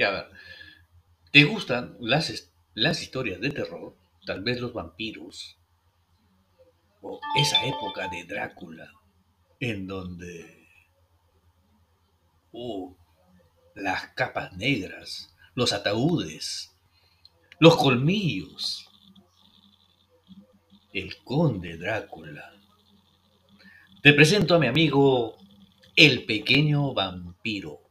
Y a ver, ¿te gustan las, historias de terror? Tal vez los vampiros. O esa época de Drácula, en donde... Oh, las capas negras, los ataúdes, los colmillos, el conde Drácula. Te presento a mi amigo el pequeño vampiro.